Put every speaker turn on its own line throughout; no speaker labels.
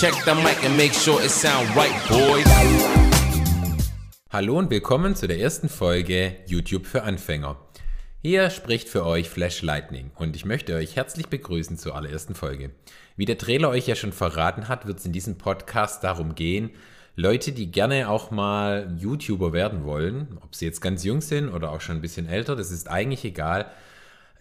Check the mic and make sure it sound right, boys.
Hallo und willkommen zu der ersten Folge YouTube für Anfänger. Hier spricht für euch Flash Lightning und ich möchte euch herzlich begrüßen zur allerersten Folge. Wie der Trailer euch ja schon verraten hat, wird es in diesem Podcast darum gehen, Leute, die gerne auch mal YouTuber werden wollen, ob sie jetzt ganz jung sind oder auch schon ein bisschen älter, das ist eigentlich egal,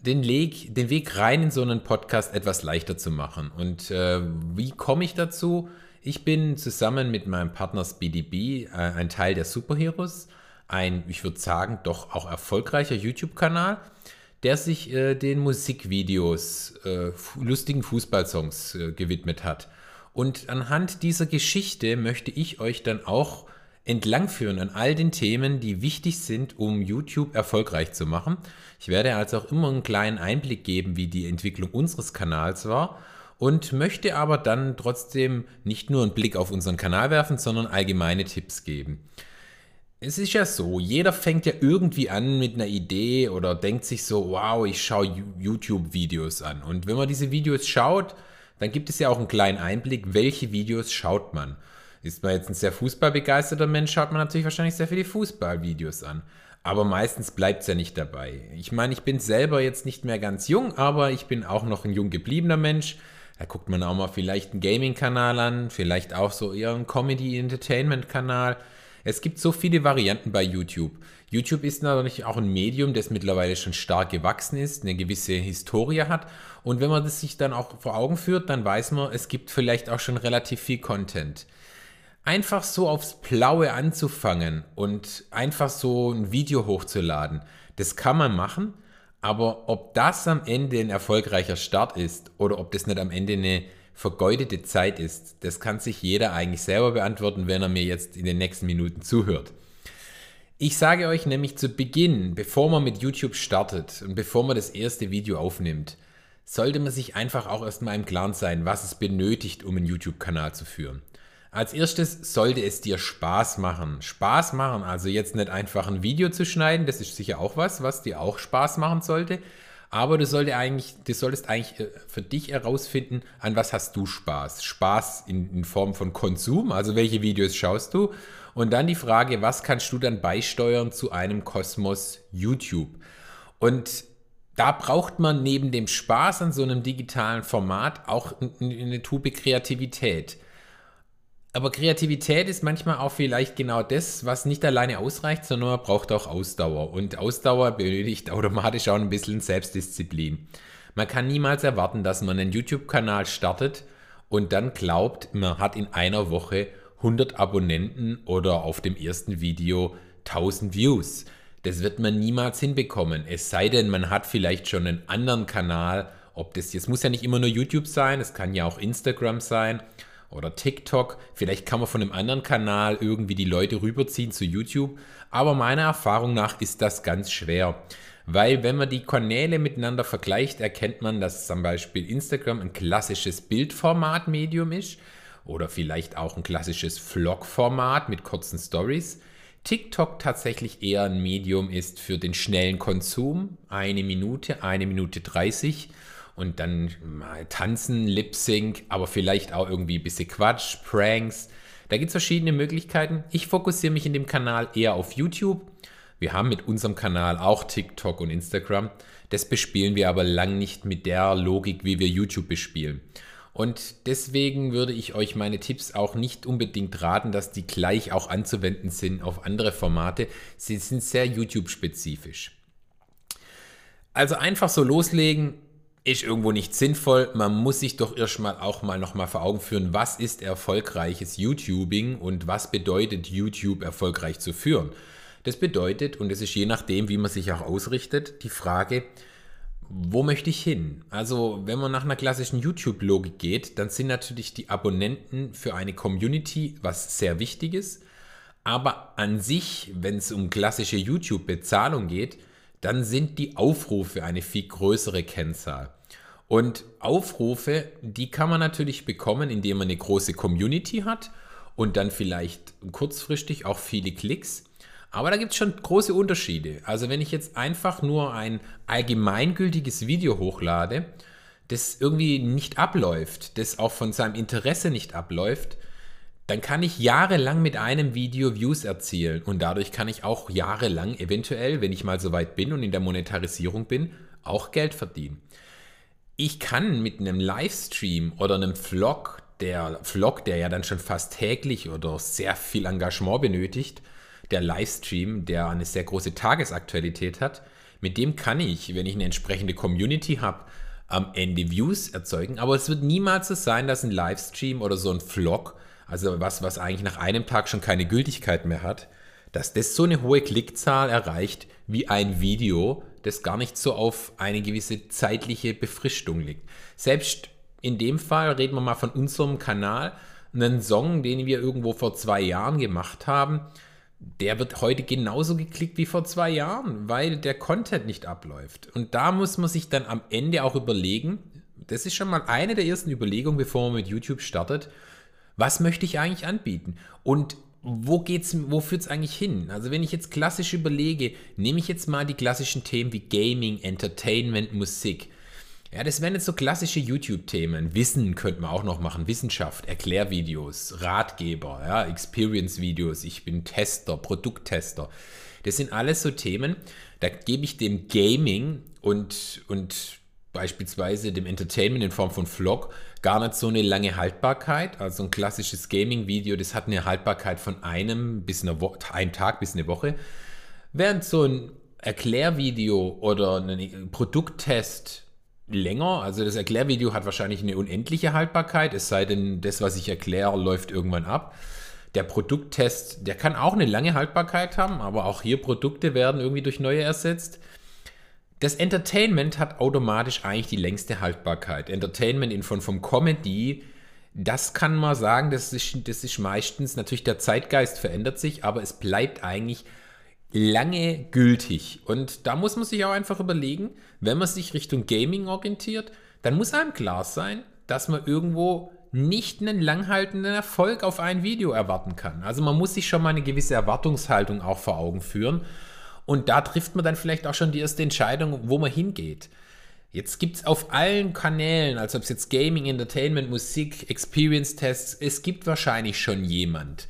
den, Leg, den Weg rein in so einen Podcast etwas leichter zu machen. Und äh, wie komme ich dazu? Ich bin zusammen mit meinem Partner SpeedyB äh, ein Teil der Superheroes, ein, ich würde sagen, doch auch erfolgreicher YouTube-Kanal, der sich äh, den Musikvideos, äh, lustigen Fußballsongs äh, gewidmet hat. Und anhand dieser Geschichte möchte ich euch dann auch entlangführen an all den Themen, die wichtig sind, um YouTube erfolgreich zu machen. Ich werde also auch immer einen kleinen Einblick geben, wie die Entwicklung unseres Kanals war und möchte aber dann trotzdem nicht nur einen Blick auf unseren Kanal werfen, sondern allgemeine Tipps geben. Es ist ja so, jeder fängt ja irgendwie an mit einer Idee oder denkt sich so, wow, ich schaue YouTube-Videos an. Und wenn man diese Videos schaut, dann gibt es ja auch einen kleinen Einblick, welche Videos schaut man. Ist man jetzt ein sehr fußballbegeisterter Mensch, schaut man natürlich wahrscheinlich sehr viele Fußballvideos an. Aber meistens bleibt es ja nicht dabei. Ich meine, ich bin selber jetzt nicht mehr ganz jung, aber ich bin auch noch ein jung gebliebener Mensch. Da guckt man auch mal vielleicht einen Gaming-Kanal an, vielleicht auch so eher einen Comedy-Entertainment-Kanal. Es gibt so viele Varianten bei YouTube. YouTube ist natürlich auch ein Medium, das mittlerweile schon stark gewachsen ist, eine gewisse Historie hat. Und wenn man das sich dann auch vor Augen führt, dann weiß man, es gibt vielleicht auch schon relativ viel Content. Einfach so aufs Blaue anzufangen und einfach so ein Video hochzuladen, das kann man machen. Aber ob das am Ende ein erfolgreicher Start ist oder ob das nicht am Ende eine vergeudete Zeit ist, das kann sich jeder eigentlich selber beantworten, wenn er mir jetzt in den nächsten Minuten zuhört. Ich sage euch nämlich zu Beginn, bevor man mit YouTube startet und bevor man das erste Video aufnimmt, sollte man sich einfach auch erstmal im Klaren sein, was es benötigt, um einen YouTube-Kanal zu führen. Als erstes sollte es dir Spaß machen. Spaß machen, also jetzt nicht einfach ein Video zu schneiden, das ist sicher auch was, was dir auch Spaß machen sollte, aber du, sollte eigentlich, du solltest eigentlich äh, für dich herausfinden, an was hast du Spaß. Spaß in, in Form von Konsum, also welche Videos schaust du. Und dann die Frage, was kannst du dann beisteuern zu einem Kosmos YouTube? Und da braucht man neben dem Spaß an so einem digitalen Format auch eine Tube Kreativität. Aber Kreativität ist manchmal auch vielleicht genau das, was nicht alleine ausreicht, sondern man braucht auch Ausdauer. Und Ausdauer benötigt automatisch auch ein bisschen Selbstdisziplin. Man kann niemals erwarten, dass man einen YouTube-Kanal startet und dann glaubt, man hat in einer Woche 100 Abonnenten oder auf dem ersten Video 1000 Views. Das wird man niemals hinbekommen. Es sei denn, man hat vielleicht schon einen anderen Kanal. Ob das jetzt muss ja nicht immer nur YouTube sein, es kann ja auch Instagram sein oder TikTok. Vielleicht kann man von einem anderen Kanal irgendwie die Leute rüberziehen zu YouTube. Aber meiner Erfahrung nach ist das ganz schwer. Weil wenn man die Kanäle miteinander vergleicht, erkennt man, dass zum Beispiel Instagram ein klassisches Bildformat-Medium ist oder vielleicht auch ein klassisches Vlog-Format mit kurzen Stories. TikTok tatsächlich eher ein Medium ist für den schnellen Konsum, eine Minute, eine Minute 30 und dann mal tanzen, Lip Sync, aber vielleicht auch irgendwie ein bisschen Quatsch, Pranks. Da gibt es verschiedene Möglichkeiten. Ich fokussiere mich in dem Kanal eher auf YouTube. Wir haben mit unserem Kanal auch TikTok und Instagram. Das bespielen wir aber lang nicht mit der Logik, wie wir YouTube bespielen. Und deswegen würde ich euch meine Tipps auch nicht unbedingt raten, dass die gleich auch anzuwenden sind auf andere Formate. Sie sind sehr YouTube-spezifisch. Also einfach so loslegen, ist irgendwo nicht sinnvoll. Man muss sich doch erstmal auch mal nochmal vor Augen führen, was ist erfolgreiches YouTubing und was bedeutet YouTube erfolgreich zu führen. Das bedeutet, und es ist je nachdem, wie man sich auch ausrichtet, die Frage, wo möchte ich hin? Also, wenn man nach einer klassischen YouTube-Logik geht, dann sind natürlich die Abonnenten für eine Community was sehr Wichtiges. Aber an sich, wenn es um klassische YouTube-Bezahlung geht, dann sind die Aufrufe eine viel größere Kennzahl. Und Aufrufe, die kann man natürlich bekommen, indem man eine große Community hat und dann vielleicht kurzfristig auch viele Klicks. Aber da gibt es schon große Unterschiede. Also wenn ich jetzt einfach nur ein allgemeingültiges Video hochlade, das irgendwie nicht abläuft, das auch von seinem Interesse nicht abläuft, dann kann ich jahrelang mit einem Video Views erzielen und dadurch kann ich auch jahrelang eventuell, wenn ich mal so weit bin und in der Monetarisierung bin, auch Geld verdienen. Ich kann mit einem Livestream oder einem Vlog, der Vlog, der ja dann schon fast täglich oder sehr viel Engagement benötigt, der Livestream, der eine sehr große Tagesaktualität hat, mit dem kann ich, wenn ich eine entsprechende Community habe, am Ende Views erzeugen. Aber es wird niemals so sein, dass ein Livestream oder so ein Vlog, also was, was eigentlich nach einem Tag schon keine Gültigkeit mehr hat, dass das so eine hohe Klickzahl erreicht wie ein Video, das gar nicht so auf eine gewisse zeitliche Befristung liegt. Selbst in dem Fall reden wir mal von unserem Kanal, einen Song, den wir irgendwo vor zwei Jahren gemacht haben, der wird heute genauso geklickt wie vor zwei Jahren, weil der Content nicht abläuft. Und da muss man sich dann am Ende auch überlegen, das ist schon mal eine der ersten Überlegungen, bevor man mit YouTube startet, was möchte ich eigentlich anbieten? Und wo geht's, wo führt es eigentlich hin? Also wenn ich jetzt klassisch überlege, nehme ich jetzt mal die klassischen Themen wie Gaming, Entertainment, Musik. Ja, das wären jetzt so klassische YouTube-Themen. Wissen könnte man auch noch machen. Wissenschaft, Erklärvideos, Ratgeber, ja, Experience-Videos. Ich bin Tester, Produkttester. Das sind alles so Themen, da gebe ich dem Gaming und, und beispielsweise dem Entertainment in Form von Vlog gar nicht so eine lange Haltbarkeit. Also ein klassisches Gaming-Video, das hat eine Haltbarkeit von einem bis einer Woche, einem Tag bis eine Woche. Während so ein Erklärvideo oder ein Produkttest länger. Also das Erklärvideo hat wahrscheinlich eine unendliche Haltbarkeit, es sei denn, das, was ich erkläre, läuft irgendwann ab. Der Produkttest, der kann auch eine lange Haltbarkeit haben, aber auch hier Produkte werden irgendwie durch neue ersetzt. Das Entertainment hat automatisch eigentlich die längste Haltbarkeit. Entertainment in Form von Comedy, das kann man sagen, das ist, das ist meistens, natürlich der Zeitgeist verändert sich, aber es bleibt eigentlich lange gültig. Und da muss man sich auch einfach überlegen, wenn man sich Richtung Gaming orientiert, dann muss einem klar sein, dass man irgendwo nicht einen langhaltenden Erfolg auf ein Video erwarten kann. Also man muss sich schon mal eine gewisse Erwartungshaltung auch vor Augen führen. Und da trifft man dann vielleicht auch schon die erste Entscheidung, wo man hingeht. Jetzt gibt es auf allen Kanälen, also ob es jetzt Gaming, Entertainment, Musik, Experience-Tests, es gibt wahrscheinlich schon jemand,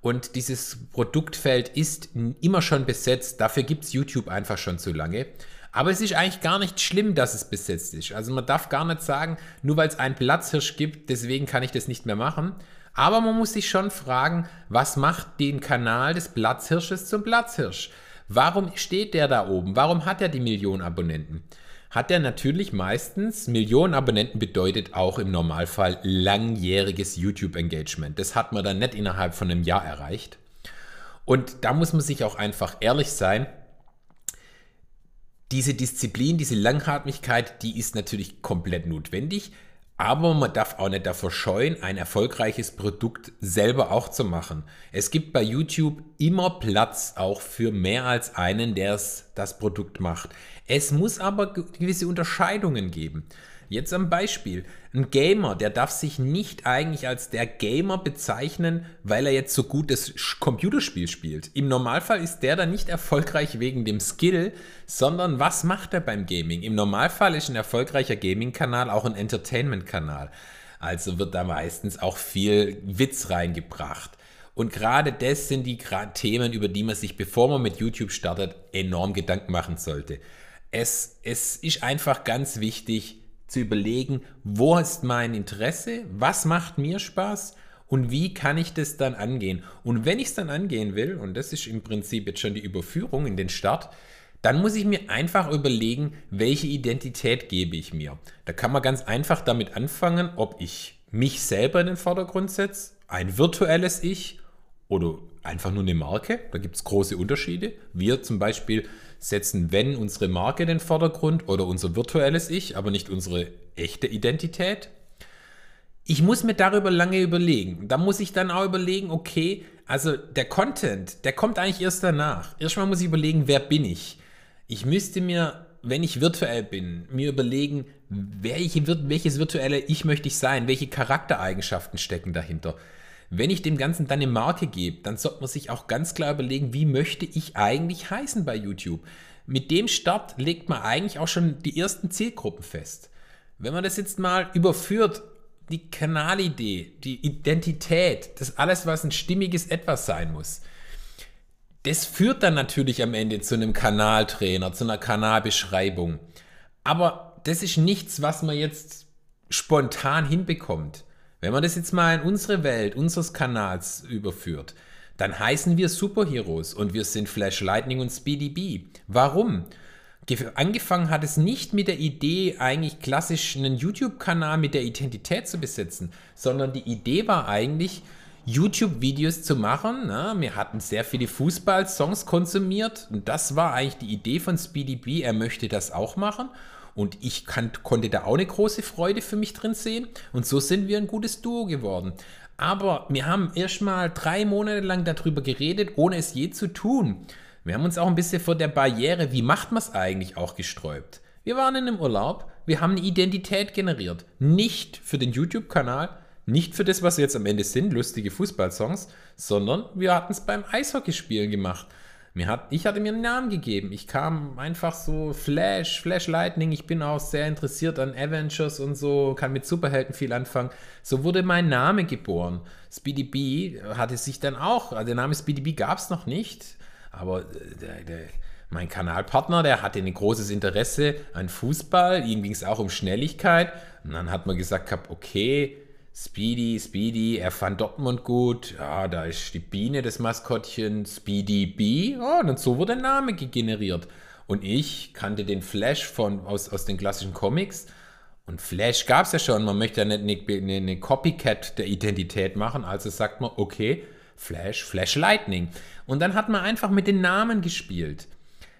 und dieses Produktfeld ist immer schon besetzt. Dafür gibt es YouTube einfach schon zu lange. Aber es ist eigentlich gar nicht schlimm, dass es besetzt ist. Also man darf gar nicht sagen, nur weil es einen Platzhirsch gibt, deswegen kann ich das nicht mehr machen. Aber man muss sich schon fragen, was macht den Kanal des Platzhirsches zum Platzhirsch? Warum steht der da oben? Warum hat er die Millionen Abonnenten? hat er natürlich meistens, Millionen Abonnenten bedeutet auch im Normalfall langjähriges YouTube-Engagement. Das hat man dann nicht innerhalb von einem Jahr erreicht. Und da muss man sich auch einfach ehrlich sein, diese Disziplin, diese Langhatmigkeit, die ist natürlich komplett notwendig, aber man darf auch nicht davor scheuen, ein erfolgreiches Produkt selber auch zu machen. Es gibt bei YouTube immer Platz auch für mehr als einen, der das Produkt macht. Es muss aber gewisse Unterscheidungen geben. Jetzt am Beispiel. Ein Gamer, der darf sich nicht eigentlich als der Gamer bezeichnen, weil er jetzt so gut das Computerspiel spielt. Im Normalfall ist der dann nicht erfolgreich wegen dem Skill, sondern was macht er beim Gaming? Im Normalfall ist ein erfolgreicher Gaming-Kanal auch ein Entertainment-Kanal. Also wird da meistens auch viel Witz reingebracht. Und gerade das sind die Themen, über die man sich, bevor man mit YouTube startet, enorm Gedanken machen sollte. Es, es ist einfach ganz wichtig, zu überlegen, wo ist mein Interesse, was macht mir Spaß und wie kann ich das dann angehen. Und wenn ich es dann angehen will, und das ist im Prinzip jetzt schon die Überführung in den Start, dann muss ich mir einfach überlegen, welche Identität gebe ich mir. Da kann man ganz einfach damit anfangen, ob ich mich selber in den Vordergrund setze, ein virtuelles Ich oder einfach nur eine Marke. Da gibt es große Unterschiede. Wir zum Beispiel setzen, wenn unsere Marke den Vordergrund oder unser virtuelles Ich, aber nicht unsere echte Identität. Ich muss mir darüber lange überlegen. Da muss ich dann auch überlegen, okay, also der Content, der kommt eigentlich erst danach. Erstmal muss ich überlegen, wer bin ich? Ich müsste mir, wenn ich virtuell bin, mir überlegen, welche, welches virtuelle Ich möchte ich sein? Welche Charaktereigenschaften stecken dahinter? Wenn ich dem Ganzen dann eine Marke gebe, dann sollte man sich auch ganz klar überlegen, wie möchte ich eigentlich heißen bei YouTube. Mit dem Start legt man eigentlich auch schon die ersten Zielgruppen fest. wenn man das jetzt mal überführt, die Kanalidee, die Identität, das alles, was ein stimmiges Etwas sein muss, das führt dann natürlich am Ende zu einem Kanaltrainer, zu einer Kanalbeschreibung. Aber das ist nichts, was man jetzt spontan hinbekommt. Wenn man das jetzt mal in unsere Welt, unseres Kanals überführt, dann heißen wir Superheroes und wir sind Flash Lightning und Speedy B. Warum? Angefangen hat es nicht mit der Idee, eigentlich klassisch einen YouTube-Kanal mit der Identität zu besetzen, sondern die Idee war eigentlich, YouTube-Videos zu machen. Ne? Wir hatten sehr viele Fußball-Songs konsumiert und das war eigentlich die Idee von Speedy B. Er möchte das auch machen und ich kann, konnte da auch eine große Freude für mich drin sehen und so sind wir ein gutes Duo geworden. Aber wir haben erst mal drei Monate lang darüber geredet, ohne es je zu tun. Wir haben uns auch ein bisschen vor der Barriere, wie macht man es eigentlich, auch gesträubt. Wir waren in einem Urlaub, wir haben eine Identität generiert. Nicht für den YouTube-Kanal, nicht für das, was sie jetzt am Ende sind, lustige Fußballsongs, sondern wir hatten es beim Eishockeyspielen gemacht. Mir hat, ich hatte mir einen Namen gegeben. Ich kam einfach so Flash, Flash Lightning. Ich bin auch sehr interessiert an Avengers und so, kann mit Superhelden viel anfangen. So wurde mein Name geboren. Speedy B hatte sich dann auch, also der Name Speedy B gab es noch nicht, aber äh, der, der, mein Kanalpartner, der hatte ein großes Interesse an Fußball. Ihm ging es auch um Schnelligkeit. Und dann hat man gesagt, okay, Speedy, Speedy, er fand Dortmund gut. Ja, da ist die Biene, das Maskottchen, Speedy B. Ja, und so wurde der Name generiert. Und ich kannte den Flash von, aus, aus den klassischen Comics. Und Flash gab es ja schon. Man möchte ja nicht eine, eine Copycat der Identität machen. Also sagt man, okay, Flash, Flash Lightning. Und dann hat man einfach mit den Namen gespielt.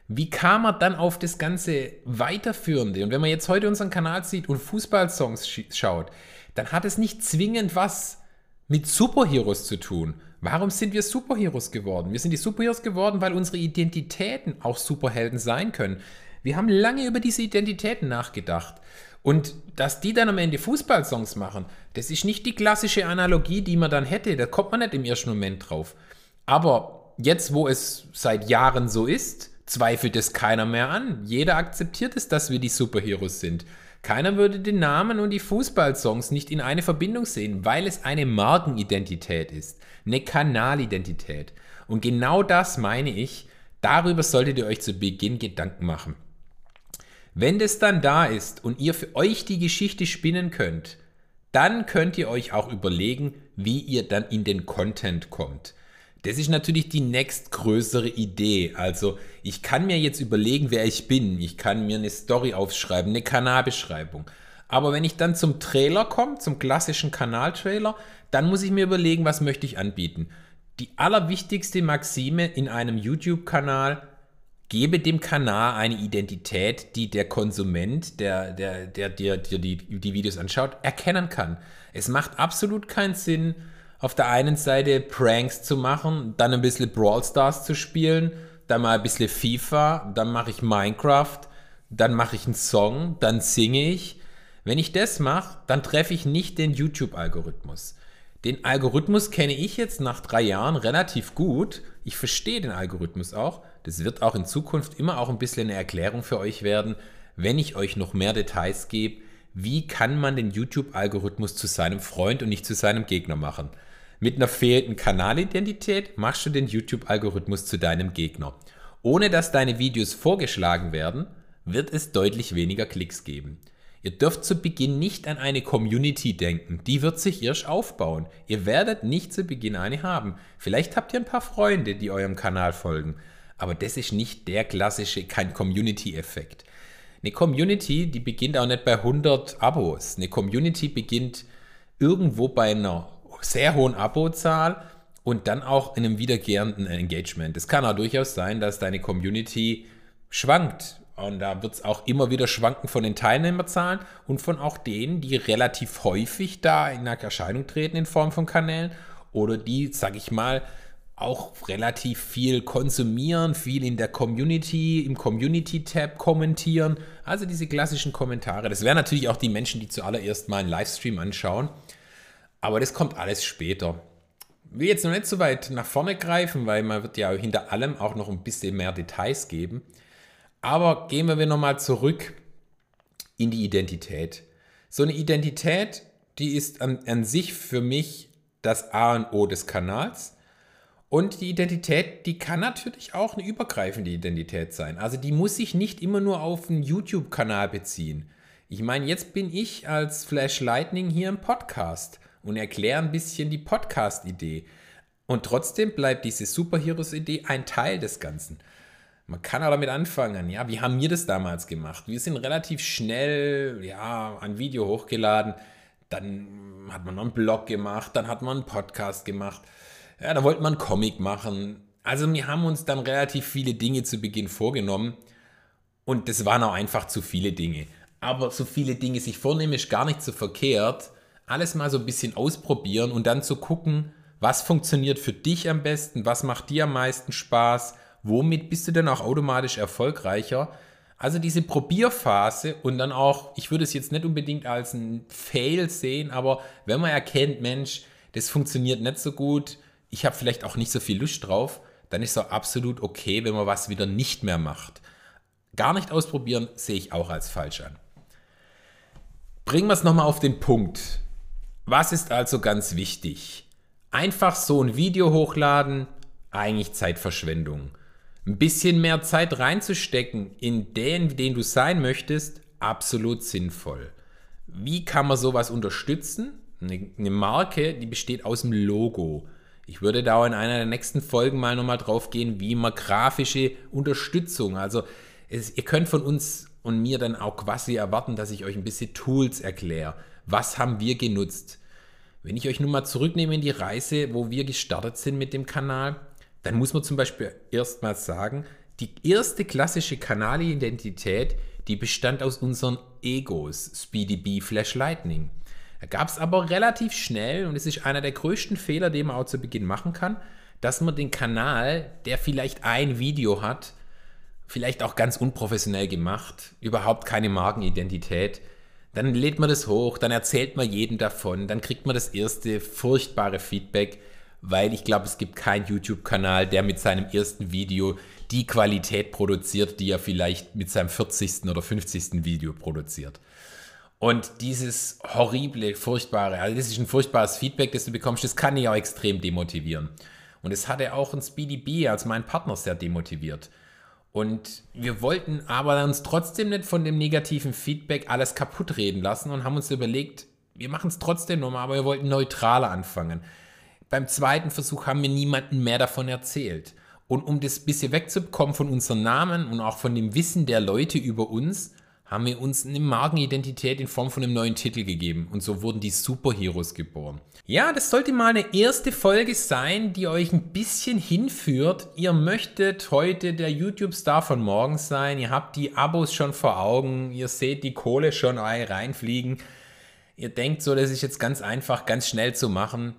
Wie kam man dann auf das ganze Weiterführende? Und wenn man jetzt heute unseren Kanal sieht und Fußballsongs schaut, dann hat es nicht zwingend was mit Superheroes zu tun. Warum sind wir Superheroes geworden? Wir sind die Superheroes geworden, weil unsere Identitäten auch Superhelden sein können. Wir haben lange über diese Identitäten nachgedacht. Und dass die dann am Ende Fußballsongs machen, das ist nicht die klassische Analogie, die man dann hätte. Da kommt man nicht im ersten Moment drauf. Aber jetzt, wo es seit Jahren so ist, zweifelt es keiner mehr an. Jeder akzeptiert es, dass wir die Superheroes sind. Keiner würde den Namen und die Fußballsongs nicht in eine Verbindung sehen, weil es eine Markenidentität ist, eine Kanalidentität. Und genau das meine ich, darüber solltet ihr euch zu Beginn Gedanken machen. Wenn das dann da ist und ihr für euch die Geschichte spinnen könnt, dann könnt ihr euch auch überlegen, wie ihr dann in den Content kommt. Das ist natürlich die nächstgrößere Idee. Also ich kann mir jetzt überlegen, wer ich bin. Ich kann mir eine Story aufschreiben, eine Kanalbeschreibung. Aber wenn ich dann zum Trailer komme, zum klassischen Kanaltrailer, dann muss ich mir überlegen, was möchte ich anbieten. Die allerwichtigste Maxime in einem YouTube-Kanal, gebe dem Kanal eine Identität, die der Konsument, der, der, der, der, der die, die Videos anschaut, erkennen kann. Es macht absolut keinen Sinn, auf der einen Seite Pranks zu machen, dann ein bisschen Brawl Stars zu spielen, dann mal ein bisschen FIFA, dann mache ich Minecraft, dann mache ich einen Song, dann singe ich. Wenn ich das mache, dann treffe ich nicht den YouTube-Algorithmus. Den Algorithmus kenne ich jetzt nach drei Jahren relativ gut. Ich verstehe den Algorithmus auch. Das wird auch in Zukunft immer auch ein bisschen eine Erklärung für euch werden, wenn ich euch noch mehr Details gebe. Wie kann man den YouTube-Algorithmus zu seinem Freund und nicht zu seinem Gegner machen? Mit einer fehlenden Kanalidentität machst du den YouTube-Algorithmus zu deinem Gegner. Ohne dass deine Videos vorgeschlagen werden, wird es deutlich weniger Klicks geben. Ihr dürft zu Beginn nicht an eine Community denken, die wird sich erst aufbauen. Ihr werdet nicht zu Beginn eine haben. Vielleicht habt ihr ein paar Freunde, die eurem Kanal folgen, aber das ist nicht der klassische, kein Community-Effekt. Eine Community, die beginnt auch nicht bei 100 Abos. Eine Community beginnt irgendwo bei einer sehr hohen Abozahl und dann auch in einem wiederkehrenden Engagement. Es kann auch durchaus sein, dass deine Community schwankt. Und da wird es auch immer wieder schwanken von den Teilnehmerzahlen und von auch denen, die relativ häufig da in Erscheinung treten in Form von Kanälen oder die, sag ich mal, auch relativ viel konsumieren, viel in der Community, im Community-Tab kommentieren. Also diese klassischen Kommentare. Das wären natürlich auch die Menschen, die zuallererst mal einen Livestream anschauen aber das kommt alles später. Ich will jetzt noch nicht so weit nach vorne greifen, weil man wird ja hinter allem auch noch ein bisschen mehr Details geben. Aber gehen wir nochmal zurück in die Identität. So eine Identität, die ist an, an sich für mich das A und O des Kanals. Und die Identität, die kann natürlich auch eine übergreifende Identität sein. Also die muss sich nicht immer nur auf einen YouTube-Kanal beziehen. Ich meine, jetzt bin ich als Flash Lightning hier im Podcast und erkläre ein bisschen die Podcast-Idee. Und trotzdem bleibt diese Superheroes-Idee ein Teil des Ganzen. Man kann auch damit anfangen, ja, wie haben wir das damals gemacht? Wir sind relativ schnell, ja, ein Video hochgeladen, dann hat man noch einen Blog gemacht, dann hat man einen Podcast gemacht ja, da wollte man einen Comic machen. Also wir haben uns dann relativ viele Dinge zu Beginn vorgenommen und das waren auch einfach zu viele Dinge. Aber so viele Dinge sich vornehmen ist gar nicht so verkehrt. Alles mal so ein bisschen ausprobieren und dann zu gucken, was funktioniert für dich am besten, was macht dir am meisten Spaß, womit bist du dann auch automatisch erfolgreicher. Also diese Probierphase und dann auch, ich würde es jetzt nicht unbedingt als ein Fail sehen, aber wenn man erkennt, Mensch, das funktioniert nicht so gut, ich habe vielleicht auch nicht so viel Lust drauf, dann ist es auch absolut okay, wenn man was wieder nicht mehr macht. Gar nicht ausprobieren sehe ich auch als falsch an. Bringen wir es nochmal auf den Punkt. Was ist also ganz wichtig? Einfach so ein Video hochladen, eigentlich Zeitverschwendung. Ein bisschen mehr Zeit reinzustecken in den, den du sein möchtest, absolut sinnvoll. Wie kann man sowas unterstützen? Eine Marke, die besteht aus dem Logo. Ich würde da in einer der nächsten Folgen mal nochmal drauf gehen, wie man grafische Unterstützung, also es, ihr könnt von uns und mir dann auch quasi erwarten, dass ich euch ein bisschen Tools erkläre. Was haben wir genutzt? Wenn ich euch nun mal zurücknehme in die Reise, wo wir gestartet sind mit dem Kanal, dann muss man zum Beispiel erstmal sagen, die erste klassische Kanalidentität, die bestand aus unseren Egos, Speedy B, Flash Lightning. Da gab es aber relativ schnell, und es ist einer der größten Fehler, den man auch zu Beginn machen kann, dass man den Kanal, der vielleicht ein Video hat, vielleicht auch ganz unprofessionell gemacht, überhaupt keine Markenidentität, dann lädt man das hoch, dann erzählt man jedem davon, dann kriegt man das erste furchtbare Feedback, weil ich glaube, es gibt keinen YouTube-Kanal, der mit seinem ersten Video die Qualität produziert, die er vielleicht mit seinem 40. oder 50. Video produziert. Und dieses horrible, furchtbare, also das ist ein furchtbares Feedback, das du bekommst, das kann dich auch extrem demotivieren. Und es hatte auch ein Speedy B als mein Partner sehr demotiviert. Und wir wollten aber uns trotzdem nicht von dem negativen Feedback alles kaputt reden lassen und haben uns überlegt, wir machen es trotzdem nochmal, aber wir wollten neutraler anfangen. Beim zweiten Versuch haben wir niemanden mehr davon erzählt. Und um das bisschen wegzubekommen von unseren Namen und auch von dem Wissen der Leute über uns, haben wir uns eine Markenidentität in Form von einem neuen Titel gegeben und so wurden die Superheroes geboren. Ja, das sollte mal eine erste Folge sein, die euch ein bisschen hinführt. Ihr möchtet heute der YouTube-Star von morgen sein, ihr habt die Abos schon vor Augen, ihr seht die Kohle schon reinfliegen. Ihr denkt so, das ist jetzt ganz einfach, ganz schnell zu machen,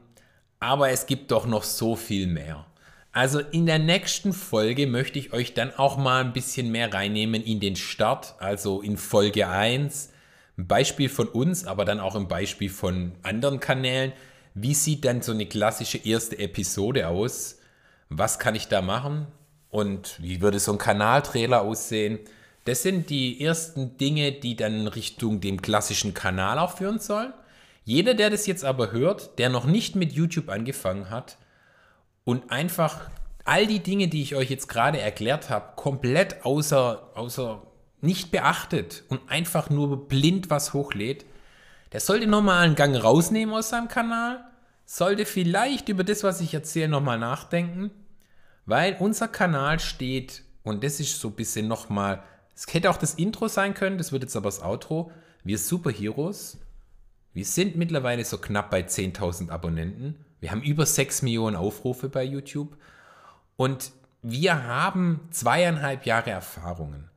aber es gibt doch noch so viel mehr. Also in der nächsten Folge möchte ich euch dann auch mal ein bisschen mehr reinnehmen in den Start, also in Folge 1. Ein Beispiel von uns, aber dann auch ein Beispiel von anderen Kanälen. Wie sieht dann so eine klassische erste Episode aus? Was kann ich da machen? Und wie würde so ein Kanaltrailer aussehen? Das sind die ersten Dinge, die dann Richtung dem klassischen Kanal auch führen sollen. Jeder, der das jetzt aber hört, der noch nicht mit YouTube angefangen hat, und einfach all die Dinge, die ich euch jetzt gerade erklärt habe, komplett außer, außer nicht beachtet und einfach nur blind was hochlädt, der sollte nochmal einen Gang rausnehmen aus seinem Kanal, sollte vielleicht über das, was ich erzähle, nochmal nachdenken, weil unser Kanal steht, und das ist so ein bisschen nochmal, es hätte auch das Intro sein können, das wird jetzt aber das Outro, wir Superheroes, wir sind mittlerweile so knapp bei 10.000 Abonnenten wir haben über 6 Millionen Aufrufe bei YouTube und wir haben zweieinhalb Jahre Erfahrungen.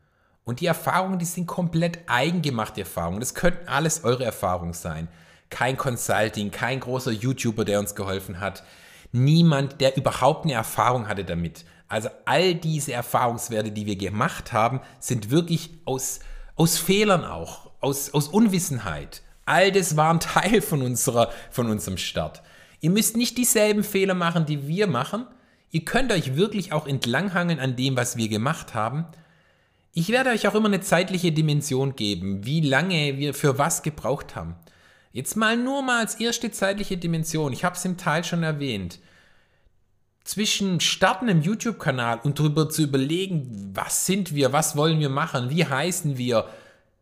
Und die Erfahrungen, die sind komplett eigengemachte Erfahrungen. Das könnten alles eure Erfahrungen sein. Kein Consulting, kein großer YouTuber, der uns geholfen hat. Niemand, der überhaupt eine Erfahrung hatte damit. Also all diese Erfahrungswerte, die wir gemacht haben, sind wirklich aus, aus Fehlern auch, aus, aus Unwissenheit. All das war ein Teil von, unserer, von unserem Start. Ihr müsst nicht dieselben Fehler machen, die wir machen. Ihr könnt euch wirklich auch entlanghangeln an dem, was wir gemacht haben. Ich werde euch auch immer eine zeitliche Dimension geben, wie lange wir für was gebraucht haben. Jetzt mal nur mal als erste zeitliche Dimension. Ich habe es im Teil schon erwähnt. Zwischen Starten im YouTube-Kanal und darüber zu überlegen, was sind wir, was wollen wir machen, wie heißen wir,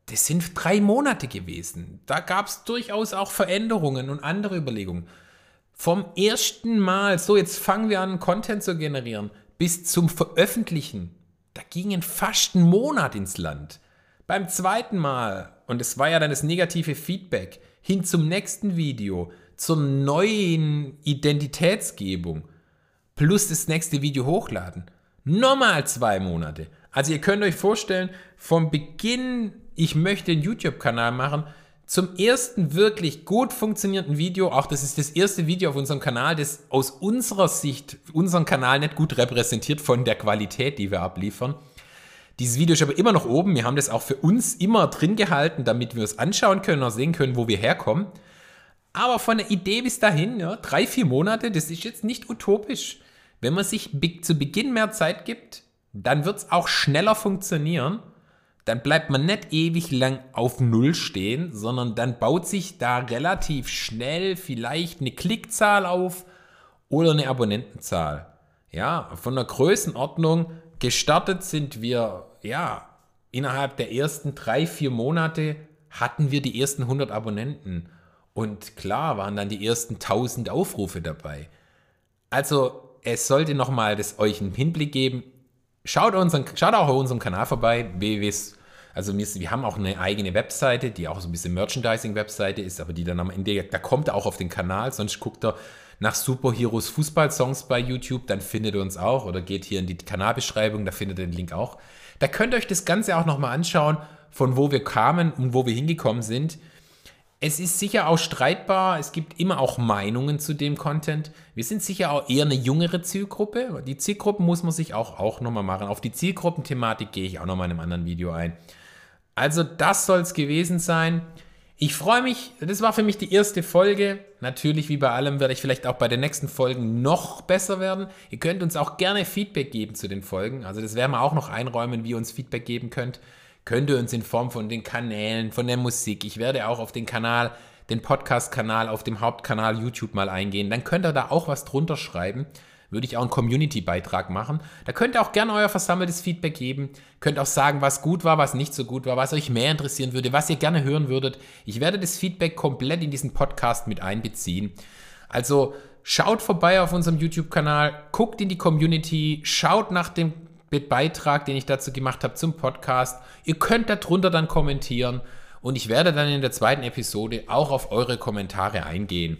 das sind drei Monate gewesen. Da gab es durchaus auch Veränderungen und andere Überlegungen. Vom ersten Mal, so jetzt fangen wir an, Content zu generieren, bis zum Veröffentlichen, da gingen fast ein Monat ins Land. Beim zweiten Mal, und es war ja dann das negative Feedback, hin zum nächsten Video, zur neuen Identitätsgebung, plus das nächste Video hochladen. Nochmal zwei Monate. Also ihr könnt euch vorstellen, vom Beginn, ich möchte einen YouTube-Kanal machen, zum ersten wirklich gut funktionierenden Video, auch das ist das erste Video auf unserem Kanal, das aus unserer Sicht unseren Kanal nicht gut repräsentiert von der Qualität, die wir abliefern. Dieses Video ist aber immer noch oben. Wir haben das auch für uns immer drin gehalten, damit wir es anschauen können und sehen können, wo wir herkommen. Aber von der Idee bis dahin, ja, drei, vier Monate, das ist jetzt nicht utopisch. Wenn man sich zu Beginn mehr Zeit gibt, dann wird es auch schneller funktionieren. Dann bleibt man nicht ewig lang auf Null stehen, sondern dann baut sich da relativ schnell vielleicht eine Klickzahl auf oder eine Abonnentenzahl. Ja, von der Größenordnung gestartet sind wir ja, innerhalb der ersten drei, vier Monate hatten wir die ersten 100 Abonnenten. Und klar waren dann die ersten 1000 Aufrufe dabei. Also es sollte nochmal euch einen Hinblick geben. Schaut, unseren, schaut auch auf unserem Kanal vorbei, www. Also wir, wir haben auch eine eigene Webseite, die auch so ein bisschen Merchandising-Webseite ist, aber die dann am Ende, da kommt er auch auf den Kanal, sonst guckt er nach Superheroes Fußballsongs bei YouTube, dann findet ihr uns auch oder geht hier in die Kanalbeschreibung, da findet ihr den Link auch. Da könnt ihr euch das Ganze auch nochmal anschauen, von wo wir kamen und wo wir hingekommen sind. Es ist sicher auch streitbar, es gibt immer auch Meinungen zu dem Content. Wir sind sicher auch eher eine jüngere Zielgruppe. Die Zielgruppen muss man sich auch, auch nochmal machen. Auf die Zielgruppenthematik gehe ich auch nochmal in einem anderen Video ein. Also das soll es gewesen sein. Ich freue mich, das war für mich die erste Folge. Natürlich, wie bei allem, werde ich vielleicht auch bei den nächsten Folgen noch besser werden. Ihr könnt uns auch gerne Feedback geben zu den Folgen. Also das werden wir auch noch einräumen, wie ihr uns Feedback geben könnt. Könnt ihr uns in Form von den Kanälen, von der Musik. Ich werde auch auf den Kanal, den Podcast-Kanal auf dem Hauptkanal YouTube mal eingehen. Dann könnt ihr da auch was drunter schreiben würde ich auch einen Community-Beitrag machen. Da könnt ihr auch gerne euer versammeltes Feedback geben. Könnt auch sagen, was gut war, was nicht so gut war, was euch mehr interessieren würde, was ihr gerne hören würdet. Ich werde das Feedback komplett in diesen Podcast mit einbeziehen. Also schaut vorbei auf unserem YouTube-Kanal, guckt in die Community, schaut nach dem Beitrag, den ich dazu gemacht habe zum Podcast. Ihr könnt darunter dann kommentieren und ich werde dann in der zweiten Episode auch auf eure Kommentare eingehen.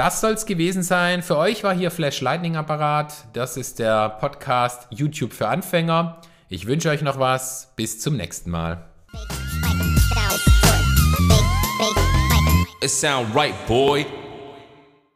Das soll es gewesen sein. Für euch war hier Flash Lightning Apparat. Das ist der Podcast YouTube für Anfänger. Ich wünsche euch noch was. Bis zum nächsten Mal.
It sound right, boy.